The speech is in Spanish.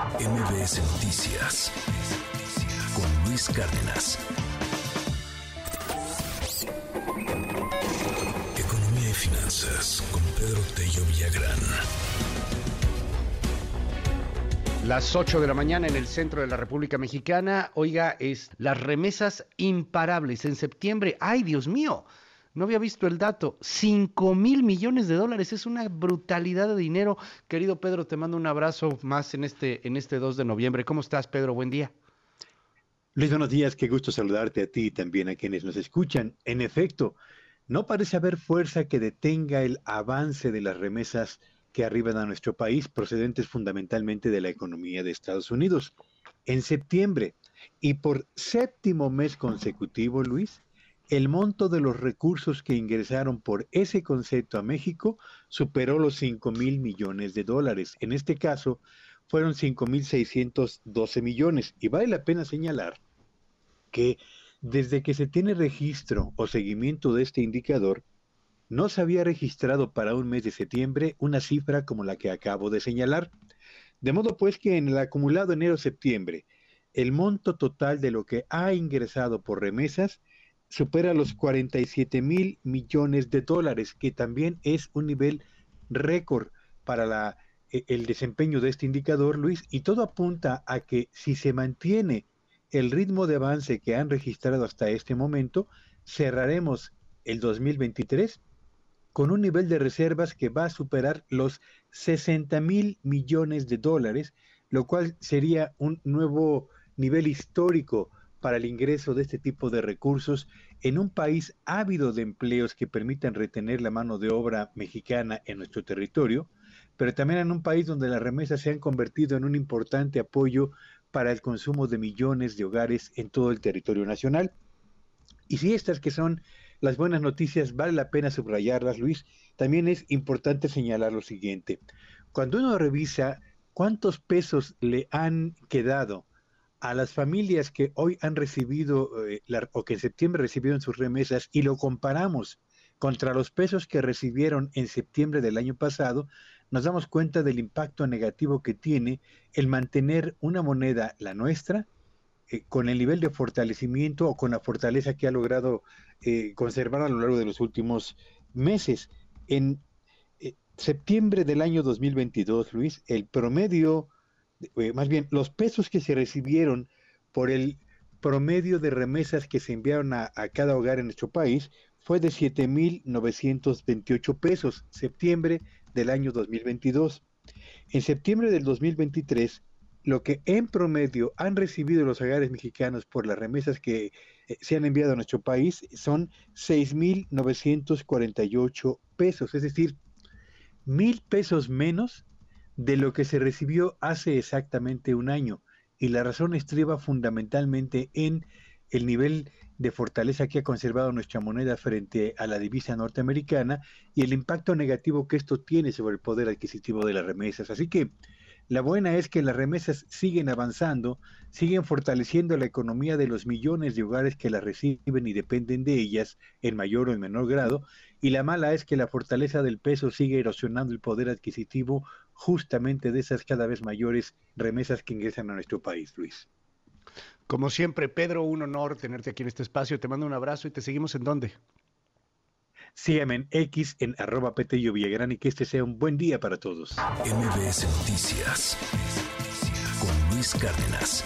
MBS Noticias con Luis Cárdenas. Economía y finanzas con Pedro Tello Villagrán. Las 8 de la mañana en el centro de la República Mexicana. Oiga, es las remesas imparables en septiembre. ¡Ay, Dios mío! No había visto el dato. 5 mil millones de dólares. Es una brutalidad de dinero. Querido Pedro, te mando un abrazo más en este, en este 2 de noviembre. ¿Cómo estás, Pedro? Buen día. Luis, buenos días. Qué gusto saludarte a ti y también a quienes nos escuchan. En efecto, no parece haber fuerza que detenga el avance de las remesas que arriban a nuestro país, procedentes fundamentalmente de la economía de Estados Unidos. En septiembre, y por séptimo mes consecutivo, Luis, el monto de los recursos que ingresaron por ese concepto a México superó los 5 mil millones de dólares. En este caso, fueron 5 mil 612 millones. Y vale la pena señalar que desde que se tiene registro o seguimiento de este indicador, no se había registrado para un mes de septiembre una cifra como la que acabo de señalar. De modo pues que en el acumulado enero-septiembre, el monto total de lo que ha ingresado por remesas supera los 47 mil millones de dólares, que también es un nivel récord para la, e, el desempeño de este indicador, Luis, y todo apunta a que si se mantiene el ritmo de avance que han registrado hasta este momento, cerraremos el 2023 con un nivel de reservas que va a superar los 60 mil millones de dólares, lo cual sería un nuevo nivel histórico para el ingreso de este tipo de recursos en un país ávido de empleos que permitan retener la mano de obra mexicana en nuestro territorio, pero también en un país donde las remesas se han convertido en un importante apoyo para el consumo de millones de hogares en todo el territorio nacional. Y si estas que son las buenas noticias vale la pena subrayarlas, Luis, también es importante señalar lo siguiente. Cuando uno revisa cuántos pesos le han quedado a las familias que hoy han recibido eh, o que en septiembre recibieron sus remesas y lo comparamos contra los pesos que recibieron en septiembre del año pasado, nos damos cuenta del impacto negativo que tiene el mantener una moneda, la nuestra, eh, con el nivel de fortalecimiento o con la fortaleza que ha logrado eh, conservar a lo largo de los últimos meses. En septiembre del año 2022, Luis, el promedio eh, más bien los pesos que se recibieron por el promedio de remesas que se enviaron a, cada hogar en nuestro país fue de 7.928 pesos, septiembre del año 2022. En septiembre del 2023, lo que en promedio han recibido los hogares mexicanos por las remesas que eh, se han enviado a nuestro país son 6.948 pesos, es decir, mil pesos menos de lo que se recibió hace exactamente un año. Y la razón estriba fundamentalmente en el nivel de fortaleza que ha conservado nuestra moneda frente a la divisa norteamericana y el impacto negativo que esto tiene sobre el poder adquisitivo de las remesas. Así que la buena es que las remesas siguen avanzando, siguen fortaleciendo la economía de los millones de hogares que las reciben y dependen de ellas en mayor o en menor grado, y la mala es que la fortaleza del peso sigue erosionando el poder adquisitivo justamente de esas cada vez mayores remesas que ingresan a nuestro país, Luis. Como siempre, Pedro, un honor tenerte aquí en este espacio. Te mando un abrazo y te seguimos en dónde. Sígueme en X en arroba Petello Villagrán y que este sea un buen día para todos. MBS Noticias con Luis Cárdenas.